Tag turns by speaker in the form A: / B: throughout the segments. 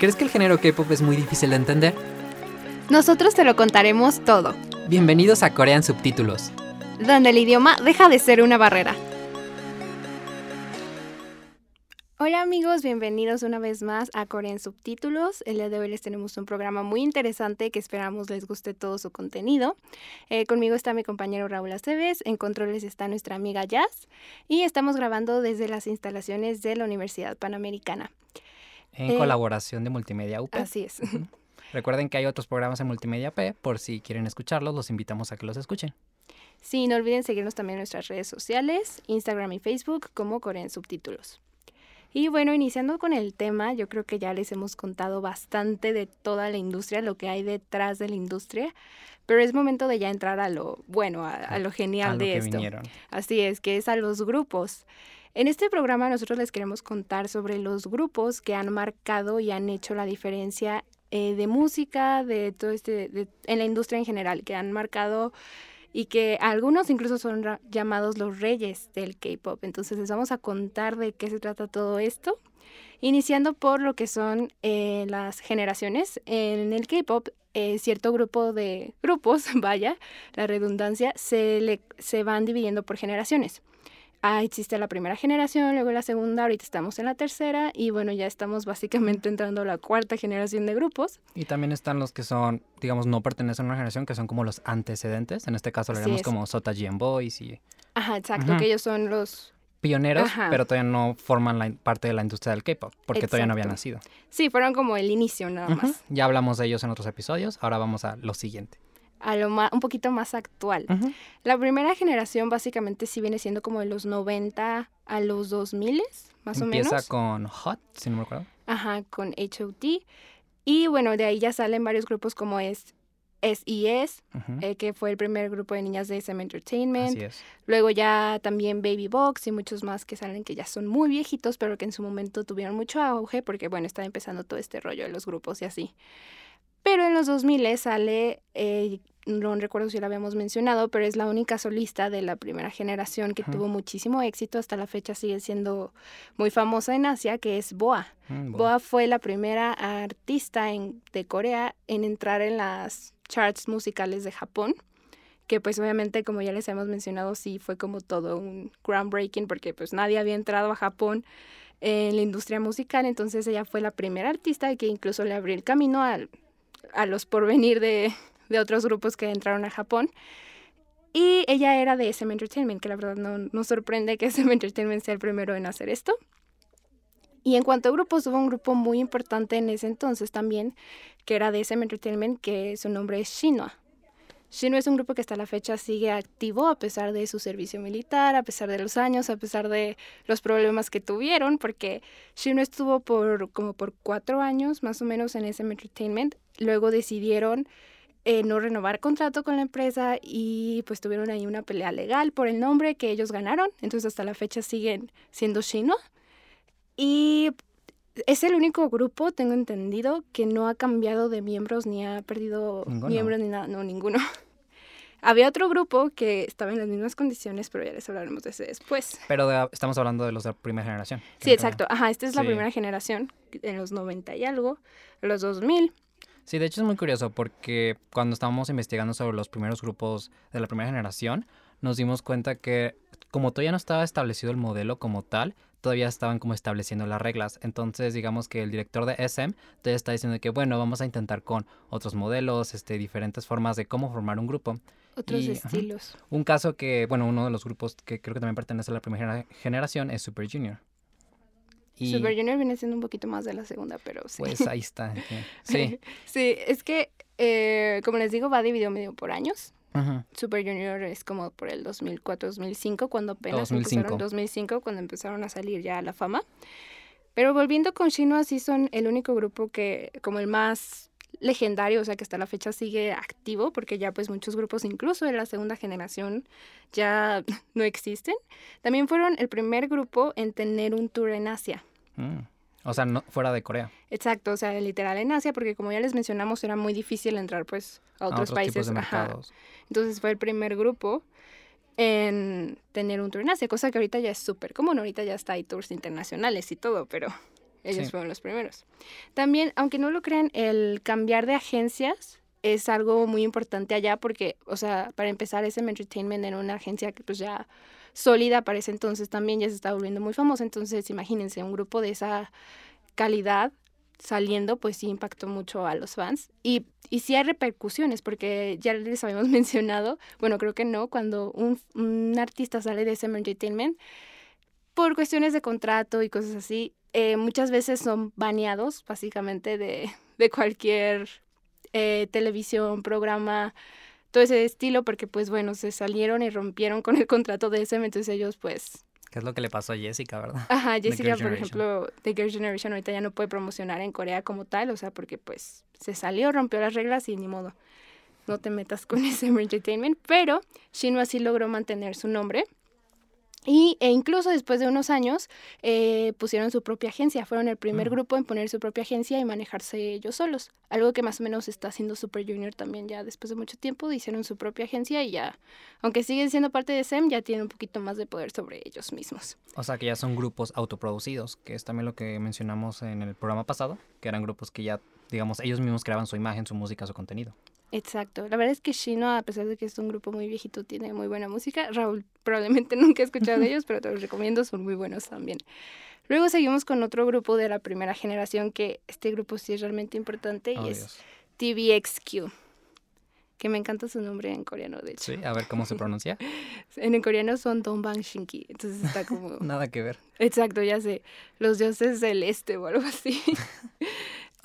A: ¿Crees que el género K-pop es muy difícil de entender?
B: Nosotros te lo contaremos todo,
A: Bienvenidos a Corean Subtítulos.
B: donde el idioma deja de ser una barrera. Hola amigos, bienvenidos una vez más a Corea en Subtítulos. El día de hoy les tenemos un programa muy interesante que esperamos les guste todo su contenido. Eh, conmigo está mi compañero Raúl Aceves, en controles está nuestra amiga Jazz y estamos grabando desde las instalaciones de la Universidad Panamericana.
A: En
B: Eh,
A: colaboración de Multimedia UP.
B: Así es.
A: Recuerden que hay otros programas en Multimedia P. Por si quieren escucharlos, los invitamos a que los escuchen.
B: Sí, no olviden seguirnos también en nuestras redes sociales, Instagram y Facebook como Corea en Subtítulos. Y bueno, iniciando con el tema, yo creo que ya les hemos contado bastante de toda la industria, lo que hay detrás de la industria, pero es momento de ya entrar a lo bueno, a, a lo genial
A: a lo
B: de
A: que
B: esto.
A: vinieron.
B: Así es, que es a los grupos. En este programa nosotros les queremos contar sobre los grupos que han marcado y han hecho la diferencia eh, de música, de todo este, de- en la industria en general, que han marcado y que algunos incluso son llamados los reyes del K-pop. Entonces les vamos a contar de qué se trata todo esto, iniciando por lo que son eh, las generaciones. En el K-pop, eh, cierto grupo de grupos, vaya, la redundancia, se, le, se van dividiendo por generaciones. Ah, existe la primera generación, luego la segunda, ahorita estamos en la tercera y bueno, ya estamos básicamente entrando a la cuarta generación de grupos.
A: Y también están los que son, digamos, no pertenecen a una generación, que son como los antecedentes. En este caso lo
B: es.
A: como Sota Gen Boys y
B: Ajá, exacto, que ellos son los...
A: pioneros,
B: Ajá.
A: pero todavía no forman la parte de la industria del K-pop, porque todavía no habían nacido.
B: Sí, fueron como el inicio nada más.
A: Ya hablamos de ellos en otros episodios, ahora vamos a lo siguiente.
B: A lo más, un poquito más actual. La primera generación básicamente sí viene siendo como de los 90 a los 2000, más o
A: Empieza
B: menos.
A: con Hot, si no me acuerdo.
B: Ajá, con HOT. Y bueno, de ahí ya salen varios grupos como es SES,
A: Ujú.
B: eh, que fue el primer grupo de niñas de SM Entertainment.
A: Así es.
B: Luego ya también Baby Box y muchos más que salen que ya son muy viejitos, pero que en su momento tuvieron mucho auge porque, bueno, estaba empezando todo este rollo de los grupos y así. Pero en los 2000 sale, eh, no recuerdo si lo habíamos mencionado, pero es la única solista de la primera generación que
A: Ajá.
B: tuvo muchísimo éxito. Hasta la fecha sigue siendo muy famosa en Asia, que es Boa.
A: Mm, bueno.
B: Boa fue la primera artista en- de Corea en entrar en las charts musicales de Japón, que pues obviamente como ya les hemos mencionado sí fue como todo un groundbreaking porque pues nadie había entrado a Japón en la industria musical, entonces ella fue la primera artista que incluso le abrió el camino al- a los porvenir de, de otros grupos que entraron a Japón. Y ella era de SM Entertainment, que la verdad no nos sorprende que SM Entertainment sea el primero en hacer esto. Y en cuanto a grupos, hubo un grupo muy importante en ese entonces también, que era de SM Entertainment, que su nombre es Shinhwa. Shinhwa es un grupo que hasta la fecha sigue activo a pesar de su servicio militar, a pesar de los años, a pesar de los problemas que tuvieron, porque Shinhwa estuvo por como por cuatro años más o menos en SM Entertainment. Luego decidieron eh, no renovar contrato con la empresa y pues tuvieron ahí una pelea legal por el nombre que ellos ganaron. Entonces hasta la fecha siguen siendo Shinhwa. Y es el único grupo, tengo entendido, que no ha cambiado de miembros ni ha perdido
A: Ninguno.
B: miembros ni nada. No, ninguno. Había otro grupo que estaba en las mismas condiciones, pero ya les hablaremos de ese después.
A: Pero de- estamos hablando de los de primera generación.
B: Sí, exacto. Ajá, esta es la primera generación, en los 90 y algo, los 2000.
A: Sí, de hecho es muy curioso porque cuando estábamos investigando sobre los primeros grupos de la primera generación, nos dimos cuenta que como todavía no estaba establecido el modelo como tal, todavía estaban como estableciendo las reglas. Entonces, digamos que el director de SM todavía está diciendo que, bueno, vamos a intentar con otros modelos, este, diferentes formas de cómo formar un grupo.
B: Otros
A: Y, ajá.
B: estilos.
A: Un caso que, bueno, uno de los grupos que creo que también pertenece a la primera genera- generación es Super Junior. Y
B: Super Junior viene siendo un poquito más de la segunda, pero sí.
A: pues ahí está. Sí.
B: sí, es que, eh, como les digo, va dividido medio por años. Super Junior es como por el 2004-2005, cuando apenas
A: 2005.
B: empezaron, 2005, cuando empezaron a salir ya a la fama. Pero volviendo con Shinhwa, sí son el único grupo que, como el más legendario, o sea que hasta la fecha sigue activo, porque ya pues muchos grupos, incluso de la segunda generación, ya no existen. También fueron el primer grupo en tener un tour en Asia.
A: Mm. O sea, no, fuera de Corea.
B: Exacto, o sea, literal en Asia, porque como ya les mencionamos, era muy difícil entrar pues a otros, países. Entonces fue el primer grupo en tener un tour en Asia, cosa que ahorita ya es súper común, ahorita ya está hay tours internacionales y todo, pero ellos fueron los primeros. También, aunque no lo crean, el cambiar de agencias es algo muy importante allá porque, o sea, para empezar, SM Entertainment era una agencia que pues ya sólida para ese entonces también ya se está volviendo muy famosa. Entonces, imagínense, un grupo de esa calidad saliendo, pues sí impactó mucho a los fans. Y, y sí hay repercusiones, porque ya les habíamos mencionado, bueno, creo que no, cuando un, un artista sale de SM Entertainment, por cuestiones de contrato y cosas así, eh, muchas veces son baneados básicamente de, de cualquier eh, televisión, programa, todo ese estilo, porque pues bueno, se salieron y rompieron con el contrato de SM, entonces ellos pues...
A: ¿Qué es lo que le pasó a Jessica, verdad?
B: Ajá, Jessica, por ejemplo, The Girl Generation ahorita ya no puede promocionar en Corea como tal, o sea, porque pues se salió, rompió las reglas y ni modo, no te metas con SM Entertainment, pero Shinwa sí logró mantener su nombre y, e incluso después de unos años eh, pusieron su propia agencia, fueron el primer grupo en poner su propia agencia y manejarse ellos solos, algo que más o menos está haciendo Super Junior también ya después de mucho tiempo, hicieron su propia agencia y ya, aunque siguen siendo parte de SEM, ya tienen un poquito más de poder sobre ellos mismos.
A: O sea que ya son grupos autoproducidos, que es también lo que mencionamos en el programa pasado, que eran grupos que ya, digamos, ellos mismos creaban su imagen, su música, su contenido.
B: Exacto. La verdad es que Shino, a pesar de que es un grupo muy viejito, tiene muy buena música. Raúl probablemente nunca ha escuchado de ellos, pero te los recomiendo, son muy buenos también. Luego seguimos con otro grupo de la primera generación, que este grupo sí es realmente importante, y oh, es TVXQ, que me encanta su nombre en coreano, de hecho.
A: Sí, a ver cómo se pronuncia.
B: en, coreano son Dongbang Shinki, entonces está como...
A: Nada que ver.
B: Exacto, ya sé, los dioses del este o algo así.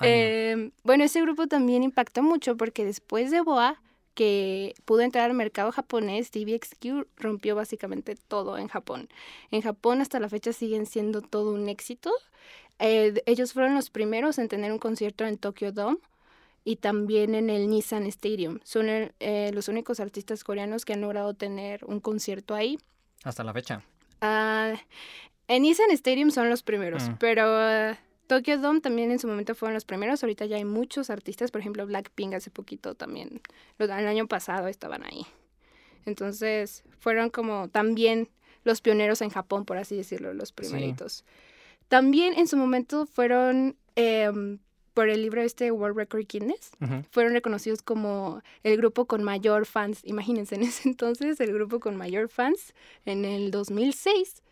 B: Em, bueno, ese grupo también impactó mucho porque después de Boa, que pudo entrar al mercado japonés, TVXQ rompió básicamente todo en Japón. En Japón hasta la fecha siguen siendo todo un éxito. Eh, ellos fueron los primeros en tener un concierto en Tokyo Dome y también en el Nissan Stadium. Son eh, los únicos artistas coreanos que han logrado tener un concierto ahí.
A: Hasta la fecha.
B: Ah, en Nissan Stadium son los primeros, mm. pero Tokyo Dome también en su momento fueron los primeros, ahorita ya hay muchos artistas, por ejemplo Blackpink hace poquito también, el año pasado estaban ahí. Entonces fueron como también los pioneros en Japón, por así decirlo, los primeritos. También en su momento fueron, em, por el libro este World Record Guinness, fueron reconocidos como el grupo con mayor fans. Imagínense, en ese entonces el grupo con mayor fans en el 2006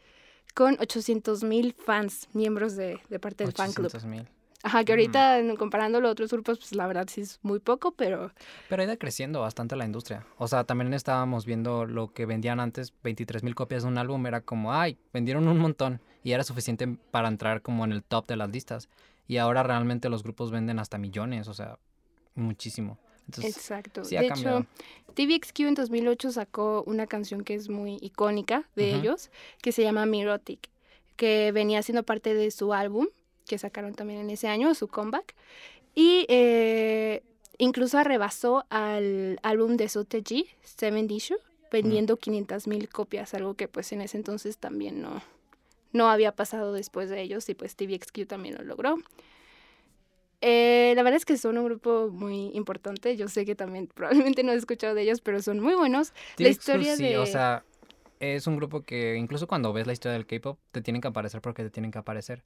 B: con 800 mil fans, miembros de, de parte del fan club. mil. Ajá, que ahorita comparándolo a otros grupos, pues la verdad sí es muy poco, pero...
A: Pero ha ido creciendo bastante la industria. O sea, también estábamos viendo lo que vendían antes, 23 mil copias de un álbum, era como, ay, vendieron un montón y era suficiente para entrar como en el top de las listas. Y ahora realmente los grupos venden hasta millones, o sea, muchísimo.
B: Exacto. de hecho, TVXQ en 2008 sacó una canción que es muy icónica de ellos, que se llama Mirotic, que venía siendo parte de su álbum, que sacaron también en ese año, su comeback. Y eh, incluso arrebasó al álbum de Soteji, Seven Dishu, vendiendo 500 mil copias, algo que pues en ese entonces también no, no había pasado después de ellos y pues TVXQ también lo logró. Eh, la verdad es que son un grupo muy importante. Yo sé que también probablemente no he escuchado de ellos, pero son muy buenos.
A: La historia sí, o sea, es un grupo que incluso cuando ves la historia del K-pop te tienen que aparecer porque te tienen que aparecer.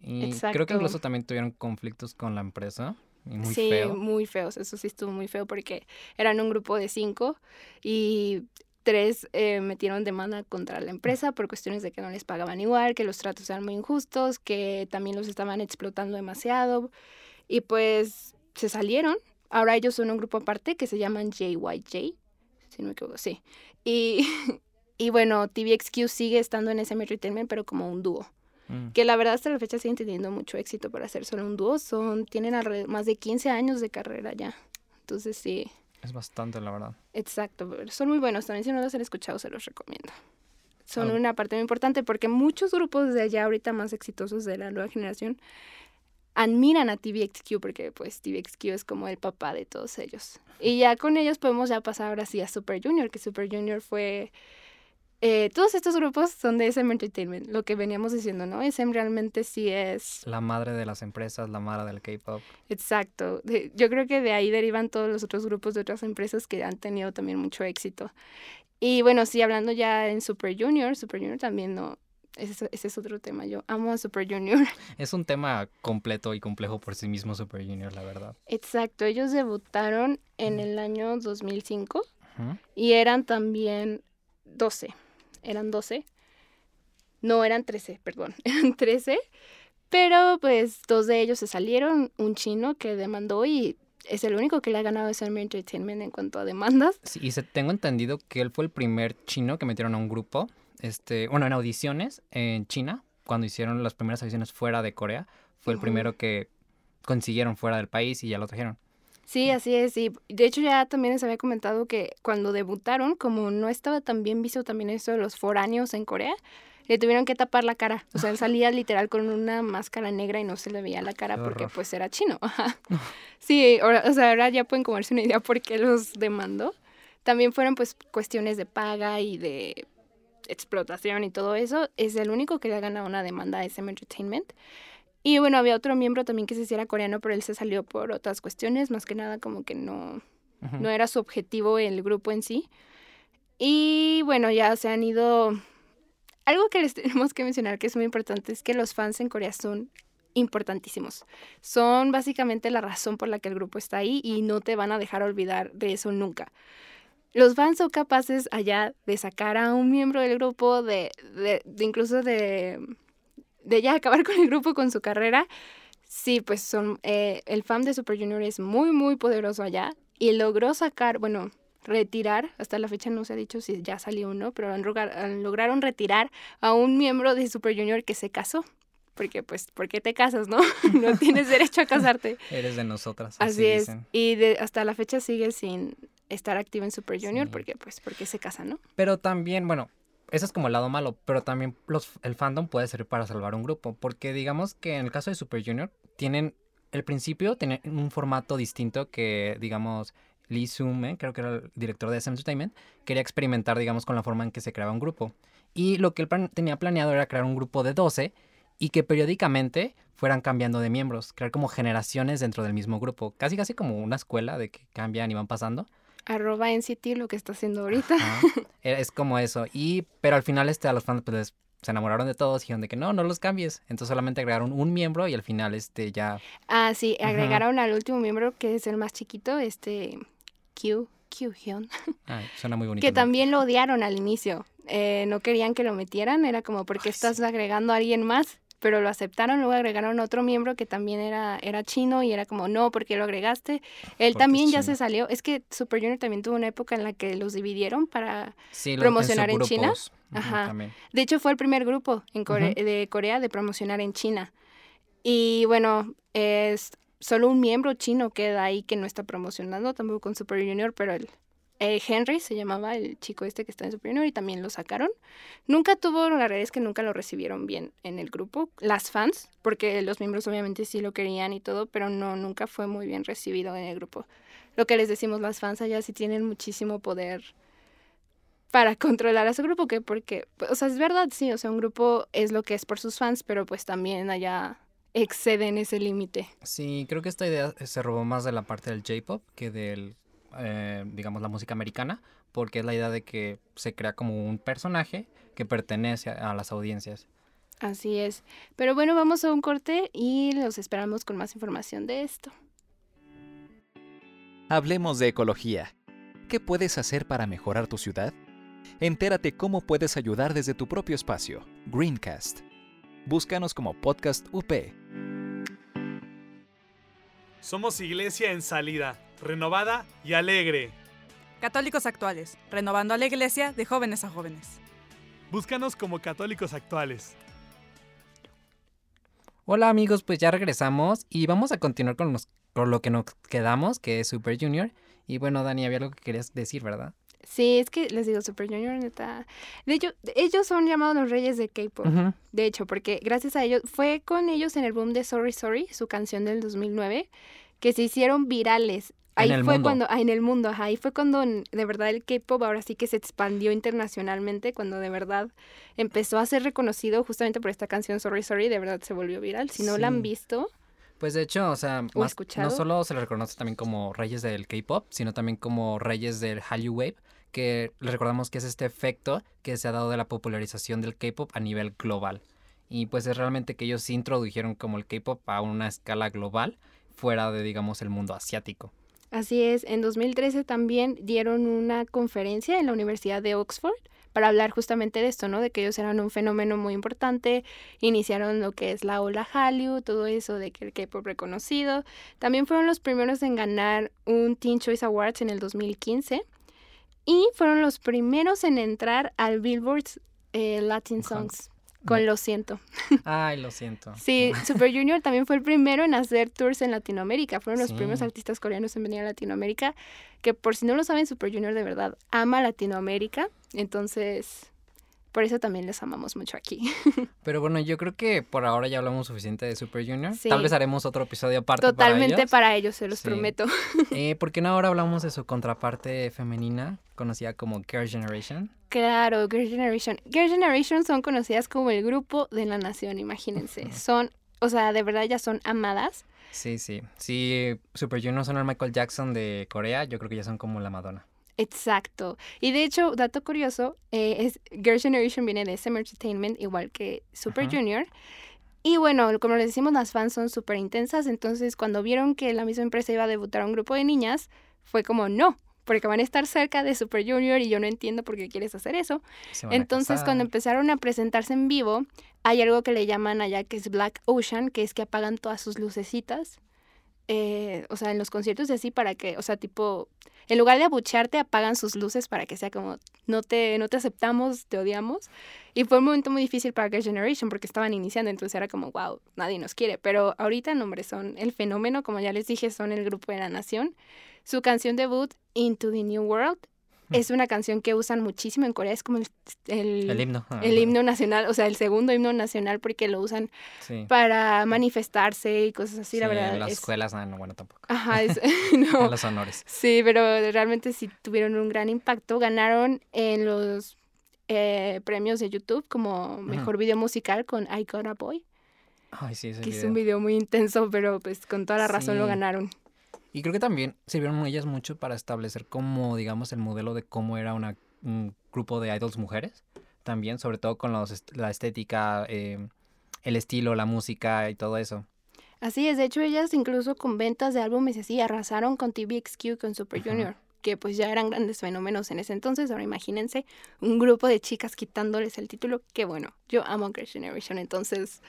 A: Y creo que incluso también tuvieron conflictos con la empresa. muy
B: sí, muy feos. Eso sí estuvo muy feo porque eran un grupo de cinco y tres eh, metieron demanda contra la empresa por cuestiones de que no les pagaban igual, que los tratos eran muy injustos, que también los estaban explotando demasiado. Y pues se salieron. Ahora ellos son un grupo aparte que se llaman JYJ, si no me equivoco, sí. Y, y bueno, TVXQ sigue estando en SM Entertainment, pero como un dúo. Mm. Que la verdad hasta la fecha siguen teniendo mucho éxito para hacer solo un dúo. Son, tienen más de 15 años de carrera ya. Entonces sí.
A: Es bastante, la verdad.
B: Exacto, son muy buenos. También si no los han escuchado, se los recomiendo. Son una parte muy importante porque muchos grupos de allá ahorita más exitosos de la nueva generación admiran a TVXQ porque pues TVXQ es como el papá de todos ellos. Y ya con ellos podemos ya pasar ahora sí a Super Junior, que Super Junior fue... eh, todos estos grupos son de SM Entertainment, lo que veníamos diciendo, ¿no? SM realmente sí es...
A: La madre de las empresas, la madre del K-pop.
B: Exacto. De- yo creo que de ahí derivan todos los otros grupos de otras empresas que han tenido también mucho éxito. Y bueno, sí, hablando ya en Super Junior, Super Junior también no... Ese, ese es otro tema. Yo amo a Super Junior.
A: Es un tema completo y complejo por sí mismo Super Junior, la verdad.
B: Exacto. Ellos debutaron en el año 2005
A: Ujú.
B: y eran también 12. Eran 12. No, eran 13, perdón. Eran 13. Pero pues dos de ellos se salieron. Un chino que demandó y es el único que le ha ganado a SM Entertainment en cuanto a demandas.
A: Sí, y se, tengo entendido que él fue el primer chino que metieron a un grupo, este, bueno, en audiciones en China, cuando hicieron las primeras audiciones fuera de Corea, fue el primero que consiguieron fuera del país y ya lo trajeron.
B: Sí, así es. Y de hecho ya también les había comentado que cuando debutaron, como no estaba tan bien visto también eso de los foráneos en Corea, le tuvieron que tapar la cara. O sea, él salía literal con una máscara negra y no se le veía la cara porque pues era chino. Sí, ahora, o sea, ahora ya pueden comerse una idea por qué los demandó. También fueron pues cuestiones de paga y de explotación y todo eso. Es el único que le ha ganado una demanda a SM Entertainment. Y bueno, había otro miembro también que se hiciera coreano, pero él se salió por otras cuestiones, más que nada como que no, no era su objetivo el grupo en sí. Y bueno, ya se han ido... Algo que les tenemos que mencionar que es muy importante es que los fans en Corea son importantísimos. Son básicamente la razón por la que el grupo está ahí y no te van a dejar olvidar de eso nunca. Los fans son capaces allá de sacar a un miembro del grupo, de, de- de incluso de, de ya acabar con el grupo, con su carrera. Sí, pues son, eh, el fan de Super Junior es muy, muy poderoso allá y logró sacar, bueno, retirar, hasta la fecha no se ha dicho si ya salió o no, pero han rogar- han- lograron retirar a un miembro de Super Junior que se casó. Porque, pues, ¿por qué te casas, no? no tienes derecho a casarte.
A: Eres de nosotras.
B: Así, es.
A: dicen.
B: Y de, hasta la fecha sigue sin estar activo en Super Junior
A: Sí.
B: porque, pues, porque se casa, ¿no?
A: Pero también, bueno, eso es como el lado malo, pero también los, el fandom puede servir para salvar un grupo, porque digamos que en el caso de Super Junior, tienen, el principio tienen un formato distinto que, digamos, Lee Sume, creo que era el director de SM Entertainment, quería experimentar, digamos, con la forma en que se creaba un grupo. Y lo que él plan- tenía planeado era crear un grupo de 12 y que periódicamente fueran cambiando de miembros, crear como generaciones dentro del mismo grupo, casi casi como una escuela de que cambian y van pasando.
B: Arroba NCT lo que está haciendo ahorita.
A: Ajá. Era- Es como eso. Y, pero al final este, a los fans pues, les- se enamoraron de todos y dijeron de que no, no los cambies. Entonces solamente agregaron un miembro y al final este ya...
B: Ah, sí, agregaron al último miembro, que es el más chiquito, este Q, Q Hyun,
A: Ay, suena muy bonito.
B: que también lo odiaron al inicio. Eh, no querían que lo metieran, era como, ¿por qué
A: Ay,
B: estás agregando a alguien más? Pero lo aceptaron, luego agregaron otro miembro que también era, era chino y era como, no, ¿por qué lo agregaste? Él
A: Porque
B: también ya se salió. Es que Super Junior también tuvo una época en la que los dividieron para...
A: Sí,
B: promocionar en China. Ajá.
A: también.
B: De hecho, fue el primer grupo en de Corea de promocionar en China. Y bueno, es solo un miembro chino queda ahí que no está promocionando, tampoco con Super Junior, pero el eh, Henry se llamaba el chico este que está en Super Junior y también lo sacaron. Nunca tuvo, la realidad que nunca lo recibieron bien en el grupo, las fans, porque los miembros obviamente sí lo querían y todo, pero no, nunca fue muy bien recibido en el grupo. Lo que les decimos, las fans allá sí tienen muchísimo poder para controlar a su grupo, que porque, o sea, es verdad, sí, o sea, un grupo es lo que es por sus fans, pero pues también allá exceden ese límite.
A: Sí, creo que esta idea se robó más de la parte del J-pop que del, eh, digamos, la música americana, porque es la idea de que se crea como un personaje que pertenece a, a las audiencias.
B: Así es. Pero bueno, vamos a un corte y los esperamos con más información de esto.
C: Hablemos de ecología. ¿Qué puedes hacer para mejorar tu ciudad? Entérate cómo puedes ayudar desde tu propio espacio. Greencast. Búscanos como Podcast UP.
D: Somos iglesia en salida, renovada y alegre.
E: Católicos actuales, renovando a la iglesia de jóvenes a jóvenes.
D: Búscanos como católicos actuales.
A: Hola amigos, pues ya regresamos y vamos a continuar con, los- con lo que nos quedamos, que es Super Junior. Y bueno, Dani, había algo que querías decir, ¿verdad?
B: Sí, es que les digo, Super Junior, neta. De hecho, ellos son llamados los reyes de K-pop. De hecho, porque gracias a ellos, fue con ellos en el boom de Sorry Sorry, su canción del 2009, que se hicieron virales. Ahí
A: el
B: fue
A: mundo.
B: cuando, ah, en el mundo, ajá, ahí fue cuando de verdad el K-pop ahora sí que se expandió internacionalmente, cuando de verdad empezó a ser reconocido justamente por esta canción Sorry Sorry, de verdad se volvió viral. Si no la
A: Sí.
B: han visto,
A: Pues de hecho, o sea,
B: ¿O
A: más-
B: escuchado?
A: no solo se les reconoce también como reyes del K-pop, sino también como reyes del Hallyu Wave, que les recordamos que es este efecto que se ha dado de la popularización del K-pop a nivel global. Y pues es realmente que ellos sí introdujeron como el K-pop a una escala global fuera de, digamos, el mundo asiático.
B: Así es, en 2013 también dieron una conferencia en la Universidad de Oxford para hablar justamente de esto, ¿no? De que ellos eran un fenómeno muy importante, iniciaron lo que es la ola Hallyu, todo eso de que el K-pop reconocido. También fueron los primeros en ganar un Teen Choice Awards en el 2015 y fueron los primeros en entrar al Billboard eh, Latin. Songs con Lo Siento.
A: Ay, lo siento.
B: Sí, Super Junior también fue el primero en hacer tours en Latinoamérica. Fueron los
A: Sí.
B: primeros artistas coreanos en venir a Latinoamérica. Que por si no lo saben, Super Junior de verdad ama Latinoamérica. Entonces, por eso también les amamos mucho aquí.
A: Pero bueno, yo creo que por ahora ya hablamos suficiente de Super Junior.
B: Sí.
A: Tal vez haremos otro episodio aparte
B: Totalmente
A: para ellos.
B: para ellos, se los
A: Sí.
B: prometo.
A: Eh, ¿Por qué no ahora hablamos de su contraparte femenina, conocida como Girl Generation?
B: Claro, Girl Generation. Girl Generation son conocidas como el grupo de la nación, imagínense. Son, o sea, de verdad ya son amadas.
A: Sí, sí. Si Super Junior son el Michael Jackson de Corea, yo creo que ya son como la Madonna.
B: Exacto. Y de hecho, dato curioso, eh, es Girl Generation viene de SM Entertainment, igual que Super
A: Ajá.
B: Junior. Y bueno, como les decimos, las fans son súper intensas, entonces cuando vieron que la misma empresa iba a debutar a un grupo de niñas, fue como, no, porque van a estar cerca de Super Junior y yo no entiendo por qué quieres hacer eso. Entonces, cuando empezaron a presentarse en vivo, hay algo que le llaman allá que es Black Ocean, que es que apagan todas sus lucecitas. Eh, o sea, en los conciertos y así para que, o sea, tipo, en lugar de abuchearte, apagan sus luces para que sea como, no te, no te aceptamos, te odiamos. Y fue un momento muy difícil para Girl Generation porque estaban iniciando, entonces era como, wow, nadie nos quiere. Pero ahorita, no, hombre, son el fenómeno, como ya les dije, son el grupo de la nación. Su canción debut, Into the New World, es una canción que usan muchísimo en Corea, es como el, el,
A: El himno.
B: el himno nacional, o sea, el segundo himno nacional porque lo usan
A: Sí.
B: para manifestarse y cosas así, la verdad.
A: En las
B: es-
A: escuelas, no, bueno, tampoco.
B: Ajá, es-
A: En
B: no.
A: los honores.
B: Sí, pero realmente sí tuvieron un gran impacto. Ganaron en los eh, premios de YouTube como mejor video musical con I Got a Boy,
A: Ay, sí, ese
B: que es un video muy intenso, pero pues con toda la razón lo ganaron.
A: Y creo que también sirvieron ellas mucho para establecer como, digamos, el modelo de cómo era una, un grupo de idols mujeres. También, sobre todo con los, la estética, eh, el estilo, la música y todo eso.
B: Así es, de hecho ellas incluso con ventas de álbumes y así arrasaron con TVXQ, con Super
A: Ajá.
B: Junior, que pues ya eran grandes fenómenos en ese entonces. Ahora imagínense un grupo de chicas quitándoles el título. Qué bueno, yo amo Girl Generation, entonces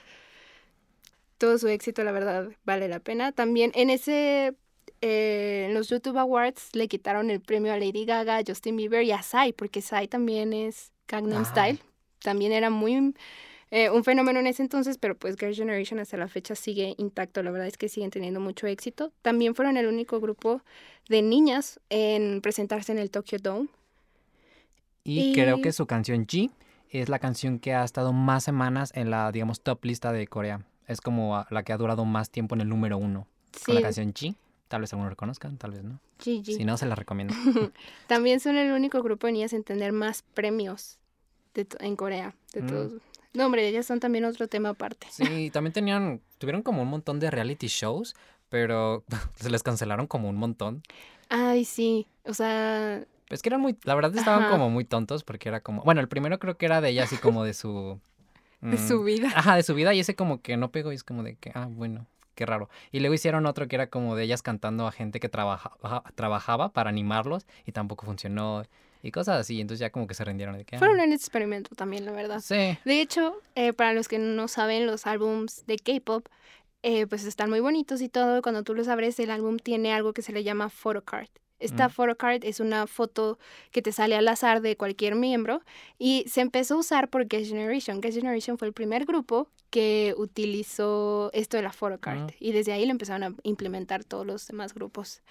B: todo su éxito, la verdad, vale la pena. También en ese, eh, en los YouTube Awards le quitaron el premio a Lady Gaga, a Justin Bieber y a Psy, porque Psy también es Gangnam. Style. También era muy eh, un fenómeno en ese entonces, pero pues Girl Generation hasta la fecha sigue intacto. La verdad es que siguen teniendo mucho éxito. También fueron el único grupo de niñas en presentarse en el Tokyo Dome.
A: Y, creo que su canción G es la canción que ha estado más semanas en la, digamos, top lista de Corea. Es como la que ha durado más tiempo en el número uno.
B: Sí,
A: Con la canción G. Tal vez algunos reconozcan, tal vez no. Si no, se la recomiendo.
B: También son el único grupo de niñas en tener más premios de en Corea. De
A: Mm.
B: todos. No, hombre, ellas son también otro tema aparte.
A: Sí, también tenían, tuvieron como un montón de reality shows, pero se les cancelaron como un montón.
B: Ay, sí. O sea,
A: Es que eran muy, la verdad estaban
B: Ajá.
A: como muy tontos porque era como, bueno, el primero creo que era de ella así como de su...
B: de
A: mm,
B: su vida.
A: Ajá, de su vida y ese como que no pegó y es como de que, ah, bueno, qué raro. Y luego hicieron otro que era como de ellas cantando a gente que trabajaba, trabajaba para animarlos y tampoco funcionó y cosas así. Entonces ya como que se rindieron de que... ah,
B: Fueron un experimento también, la verdad.
A: Sí.
B: De hecho, eh, para los que no saben, los álbums de K-pop, eh, pues están muy bonitos y todo. Cuando tú los abres, el álbum tiene algo que se le llama photocard. Esta
A: Mm.
B: photocard es una foto que te sale al azar de cualquier miembro y se empezó a usar por Guest Generation. Guest Generation fue el primer grupo que utilizó esto de la photocard
A: Ah.
B: y desde ahí lo empezaron a implementar todos los demás grupos.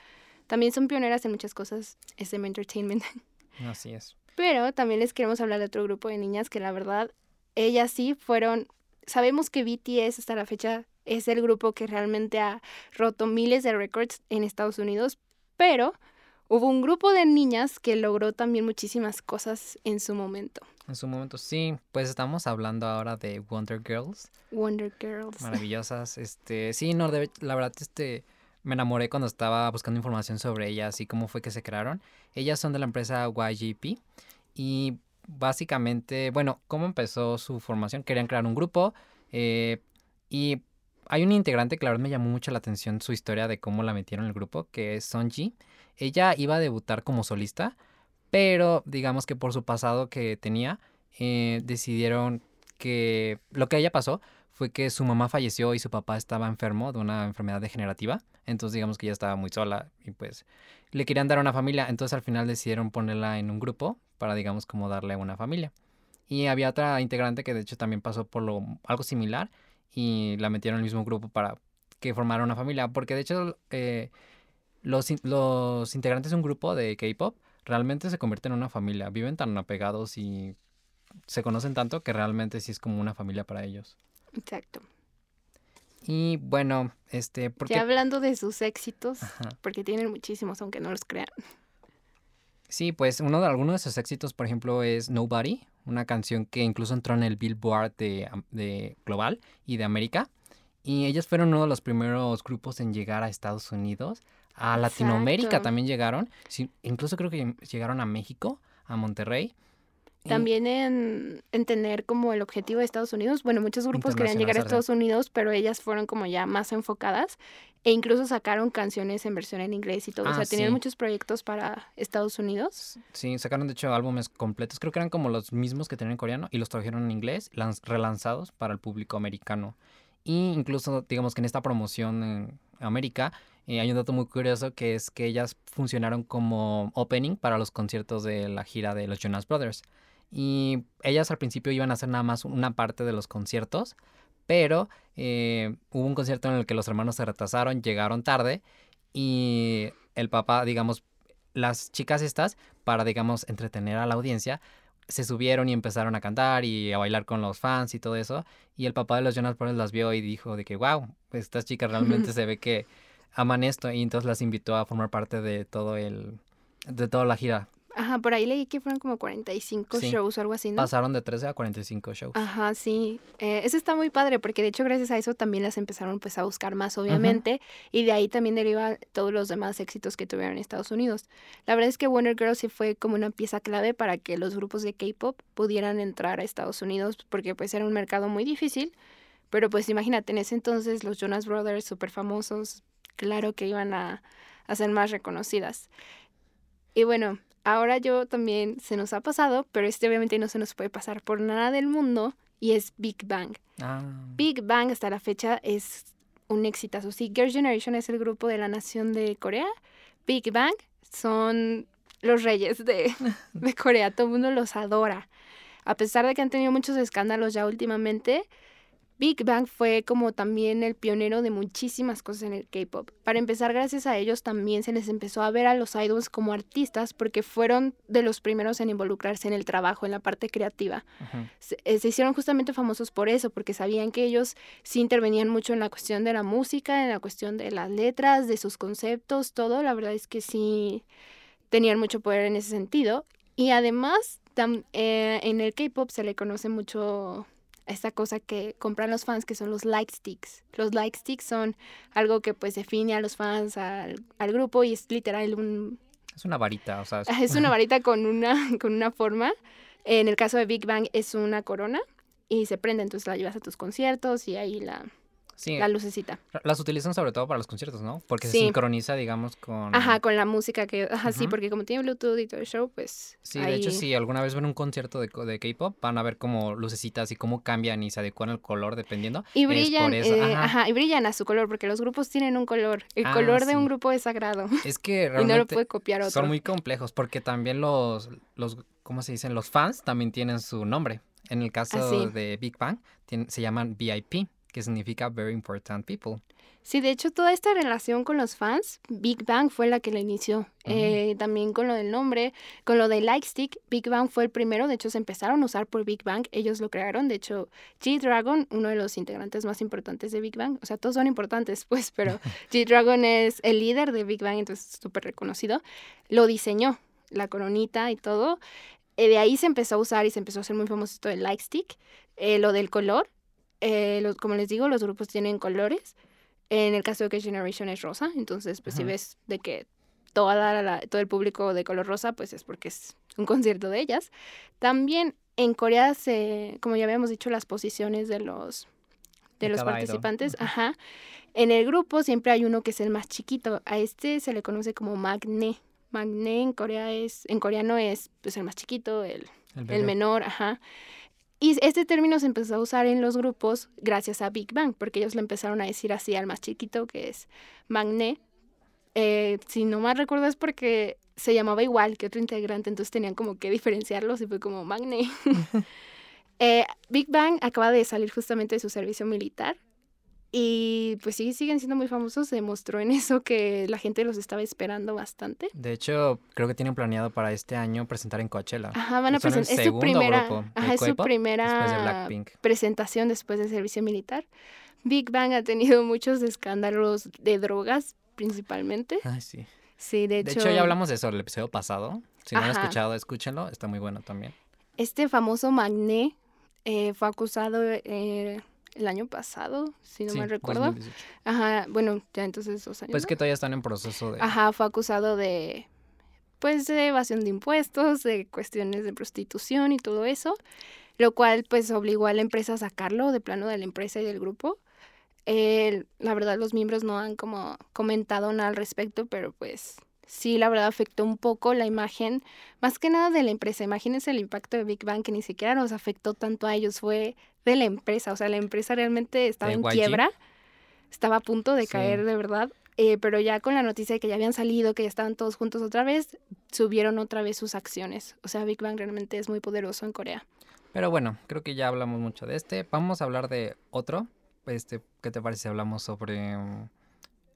B: También son pioneras en muchas cosas, SM Entertainment.
A: Así es.
B: Pero también les queremos hablar de otro grupo de niñas que la verdad, ellas sí fueron, sabemos que BTS hasta la fecha es el grupo que realmente ha roto miles de récords en Estados Unidos, pero hubo un grupo de niñas que logró también muchísimas cosas en su momento.
A: En su momento, sí, pues estamos hablando ahora de Wonder Girls.
B: Wonder Girls.
A: Maravillosas. Este, sí, no, de- la verdad, este, me enamoré cuando estaba buscando información sobre ellas y cómo fue que se crearon. Ellas son de la empresa YGP y básicamente, bueno, ¿cómo empezó su formación? Querían crear un grupo eh, y hay un integrante que la verdad me llamó mucho la atención su historia de cómo la metieron en el grupo, que es Sonji. Ella iba a debutar como solista, pero digamos que por su pasado que tenía, eh, decidieron que lo que a ella pasó fue que su mamá falleció y su papá estaba enfermo de una enfermedad degenerativa. Entonces digamos que ella estaba muy sola y pues le querían dar una familia. Entonces al final decidieron ponerla en un grupo para digamos como darle una familia. Y había otra integrante que de hecho también pasó por lo, algo similar y la metieron en el mismo grupo para que formara una familia. Porque de hecho eh, los, los integrantes de un grupo de K-Pop realmente se convierten en una familia. Viven tan apegados y se conocen tanto que realmente sí es como una familia para ellos.
B: Exacto.
A: Y bueno, este, porque
B: Ya hablando de sus éxitos,
A: Ajá.
B: porque tienen muchísimos, aunque no los crean.
A: sí, pues uno de algunos de sus éxitos, por ejemplo, es Nobody, una canción que incluso entró en el Billboard de, de global y de América. Y ellos fueron uno de los primeros grupos en llegar a Estados Unidos. A Latinoamérica
B: Exacto.
A: también llegaron. Sí, incluso creo que llegaron a México, a Monterrey.
B: También en, en tener como el objetivo de Estados Unidos. Bueno, muchos grupos querían llegar a. Estados Unidos, pero ellas fueron como ya más enfocadas e incluso sacaron canciones en versión en inglés y todo. o
A: Ah,
B: sea, tenían muchos proyectos para Estados Unidos.
A: Sí, sacaron de hecho álbumes completos, creo que eran como los mismos que tenían en coreano y los trajeron en inglés, lanz- relanzados para el público americano. Y incluso, digamos que en esta promoción en América, eh, hay un dato muy curioso que es que ellas funcionaron como opening para los conciertos de la gira de los Jonas Brothers. Y ellas al principio iban a hacer nada más una parte de los conciertos, pero eh, hubo un concierto en el que los hermanos se retrasaron, llegaron tarde y el papá, digamos, las chicas estas, para, digamos, entretener a la audiencia, se subieron y empezaron a cantar y a bailar con los fans y todo eso. Y el papá de los Jonas Brothers las vio y dijo de que, wow, estas chicas realmente se ve que aman esto. Y entonces las invitó a formar parte de todo el, de toda la gira.
B: Ajá, por ahí leí que fueron como 45
A: Sí.
B: shows o algo así, ¿no?
A: Pasaron de 13 a 45 shows.
B: Ajá, sí. Eh, eso está muy padre porque de hecho gracias a eso también las empezaron pues a buscar más, obviamente, y de ahí también deriva todos los demás éxitos que tuvieron en Estados Unidos. La verdad es que Wonder Girls sí fue como una pieza clave para que los grupos de K-pop pudieran entrar a Estados Unidos porque pues era un mercado muy difícil, pero pues imagínate, en ese entonces los Jonas Brothers súper famosos, claro que iban a, a ser más reconocidas. Y bueno, ahora yo también se nos ha pasado, pero este obviamente no se nos puede pasar por nada del mundo y es Big Bang.
A: Ah,
B: Big Bang hasta la fecha es un exitazo. Sí, Girls' Generation es el grupo de la nación de Corea. Big Bang son los reyes de, de Corea. Todo el mundo los adora. A pesar de que han tenido muchos escándalos ya últimamente, Big Bang fue como también el pionero de muchísimas cosas en el K-pop. Para empezar, gracias a ellos también se les empezó a ver a los idols como artistas porque fueron de los primeros en involucrarse en el trabajo, en la parte creativa se, eh, se hicieron justamente famosos por eso, porque sabían que ellos sí intervenían mucho en la cuestión de la música, en la cuestión de las letras, de sus conceptos, todo. La verdad es que sí tenían mucho poder en ese sentido. Y además, tam- eh, en el K-pop se le conoce mucho esta cosa que compran los fans, que son los light sticks. Los light sticks son algo que pues define a los fans, al, al grupo, y es literal un,
A: Es una varita, o sea, es-
B: es una varita con una, con una forma. En el caso de Big Bang es una corona y se prende, entonces la llevas a tus conciertos y ahí la,
A: sí,
B: la lucecita.
A: las utilizan sobre todo para los conciertos, ¿no? Porque se sincroniza, digamos, con...
B: Ajá, con la música que... Ajá, sí, porque como tiene Bluetooth y todo el show, pues...
A: Sí, de hecho, si alguna vez ven un concierto de, de K-pop, van a ver como lucecitas y cómo cambian y se adecuan al color dependiendo.
B: Y
A: Es por
B: brillan,
A: eso,
B: eh,
A: ajá.
B: ajá. y brillan a su color, porque los grupos tienen un color. El
A: Ah,
B: color de un grupo es sagrado
A: Es que
B: y no
A: realmente
B: lo puede copiar otro.
A: son muy complejos porque también los, los, ¿cómo se dicen? Los fans también tienen su nombre. En el caso
B: Ah, sí.
A: de Big Bang, se llaman VIP. Que significa Very Important People.
B: Sí, de hecho, toda esta relación con los fans, Big Bang fue la que la inició. Eh, también con lo del nombre, con lo de Lightstick, Big Bang fue el primero. De hecho, se empezaron a usar por Big Bang. Ellos lo crearon. De hecho, G-Dragon, uno de los integrantes más importantes de Big Bang, o sea, todos son importantes, pues, pero G-Dragon es el líder de Big Bang, entonces súper reconocido. Lo diseñó, la coronita y todo. Eh, de ahí se empezó a usar y se empezó a hacer muy famoso esto del Lightstick. Eh, lo del color, eh, los- como les digo, los grupos tienen colores. En el caso de que Generation es rosa, entonces pues si ves de que toda la- todo el público de color rosa, pues es porque es un concierto de ellas. También en Corea se, como ya habíamos dicho, las posiciones de los de los participantes, ajá. En el grupo siempre hay uno que es el más chiquito. A este se le conoce como Magne. Magne en Corea es, en coreano es pues el más chiquito, el el
A: bebé.
B: menor, ajá. Y este término se empezó a usar en los grupos gracias a Big Bang, porque ellos le empezaron a decir así al más chiquito, que es Magné. Eh, si no mal recuerdo es porque se llamaba igual que otro integrante, entonces tenían como que diferenciarlos y fue como Magné. Eh, Big Bang acaba de salir justamente de su servicio militar y pues sí, siguen siendo muy famosos. Se demostró en eso que la gente los estaba esperando bastante.
A: De hecho, creo que tienen planeado para este año presentar en Coachella.
B: Ajá, van a presentar. Es su primera,
A: grupo
B: ajá, es su primera
A: de
B: presentación después del servicio militar. Big Bang ha tenido muchos escándalos de drogas, principalmente.
A: Ay, sí.
B: Sí, de
A: De
B: hecho,
A: hecho, ya hablamos de eso en el episodio pasado. Si no lo han escuchado, escúchenlo. Está muy bueno también.
B: este famoso Magné eh, fue acusado eh, el año pasado, si no
A: Sí,
B: mal recuerdo.
A: 2018.
B: Ajá, bueno, ya entonces dos años.
A: Pues
B: ¿no?
A: que todavía están en proceso de...
B: Ajá, fue acusado de, pues, de evasión de impuestos, de cuestiones de prostitución y todo eso, lo cual, pues, obligó a la empresa a sacarlo de plano de la empresa y del grupo. Eh, la verdad, los miembros no han como comentado nada al respecto, pero pues sí, la verdad afectó un poco la imagen, más que nada de la empresa. Imagínense el impacto de Big Bang que ni siquiera nos afectó tanto a ellos, fue de la empresa. O sea, la empresa realmente estaba
A: ¿De
B: en
A: YG?
B: quiebra, estaba a punto de
A: Sí.
B: caer de verdad. eh, pero ya con la noticia de que ya habían salido, que ya estaban todos juntos otra vez, subieron otra vez sus acciones. O sea, Big Bang realmente es muy poderoso en Corea.
A: Pero bueno, creo que ya hablamos mucho de este. Vamos a hablar de otro. Este, ¿Qué te parece si hablamos sobre um,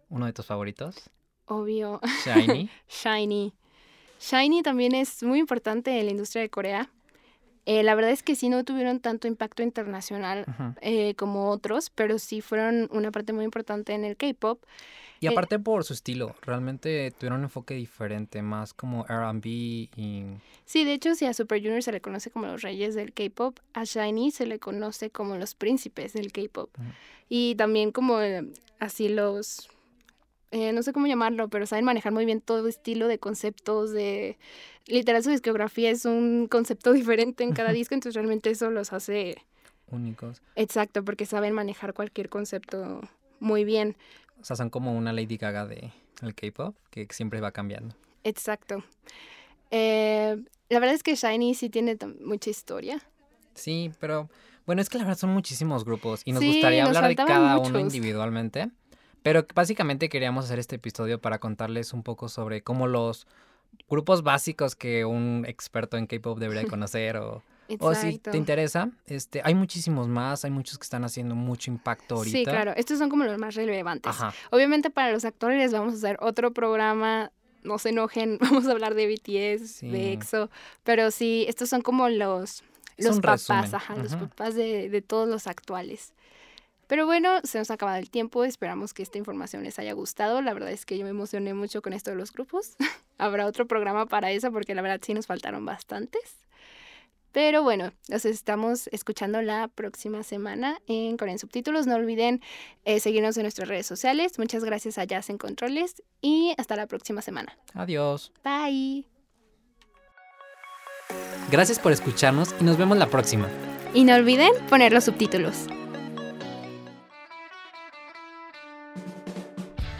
A: uno de tus favoritos?
B: Obvio.
A: Shiny.
B: Shiny. Shiny también es muy importante en la industria de Corea. Eh, la verdad es que sí no tuvieron tanto impacto internacional eh, como otros, pero sí fueron una parte muy importante en el K-pop.
A: Y
B: Eh,
A: aparte por su estilo, realmente tuvieron un enfoque diferente, más como R&B y...
B: Sí, de hecho, si a Super Junior se le conoce como los reyes del K-pop, a Shiny se le conoce como los príncipes del K-pop. Y también como así los, eh, no sé cómo llamarlo, pero saben manejar muy bien todo estilo de conceptos, de... Literal, su discografía es un concepto diferente en cada disco, entonces realmente eso los hace
A: únicos.
B: exacto, porque saben manejar cualquier concepto muy bien.
A: O sea, son como una Lady Gaga de el K-pop que siempre va cambiando.
B: Exacto. Eh, la verdad es que Shiny sí tiene mucha historia.
A: Sí, pero bueno, es que la verdad son muchísimos grupos y nos
B: Sí,
A: gustaría
B: nos
A: hablar de cada uno individualmente. Pero básicamente queríamos hacer este episodio para contarles un poco sobre cómo los grupos básicos que un experto en K-pop debería conocer o, o si te interesa, este, hay muchísimos más, hay muchos que están haciendo mucho impacto ahorita.
B: Sí, claro. Estos son como los más relevantes.
A: Ajá.
B: Obviamente para los actores les vamos a hacer otro programa. No se enojen, vamos a hablar de BTS,
A: Sí.
B: de EXO. Pero sí, estos son como los, los papás,
A: resumen.
B: ajá, los papás de, de todos los actuales. Pero bueno, se nos ha acabado el tiempo. Esperamos que esta información les haya gustado. La verdad es que yo me emocioné mucho con esto de los grupos. Habrá otro programa para eso porque la verdad sí nos faltaron bastantes. Pero bueno, los estamos escuchando la próxima semana en Corea en Subtítulos. No olviden eh, seguirnos en nuestras redes sociales. Muchas gracias a Jazz en Controles y hasta la próxima semana.
A: Adiós.
B: Bye.
A: Gracias por escucharnos y nos vemos la próxima.
B: Y no olviden poner los subtítulos.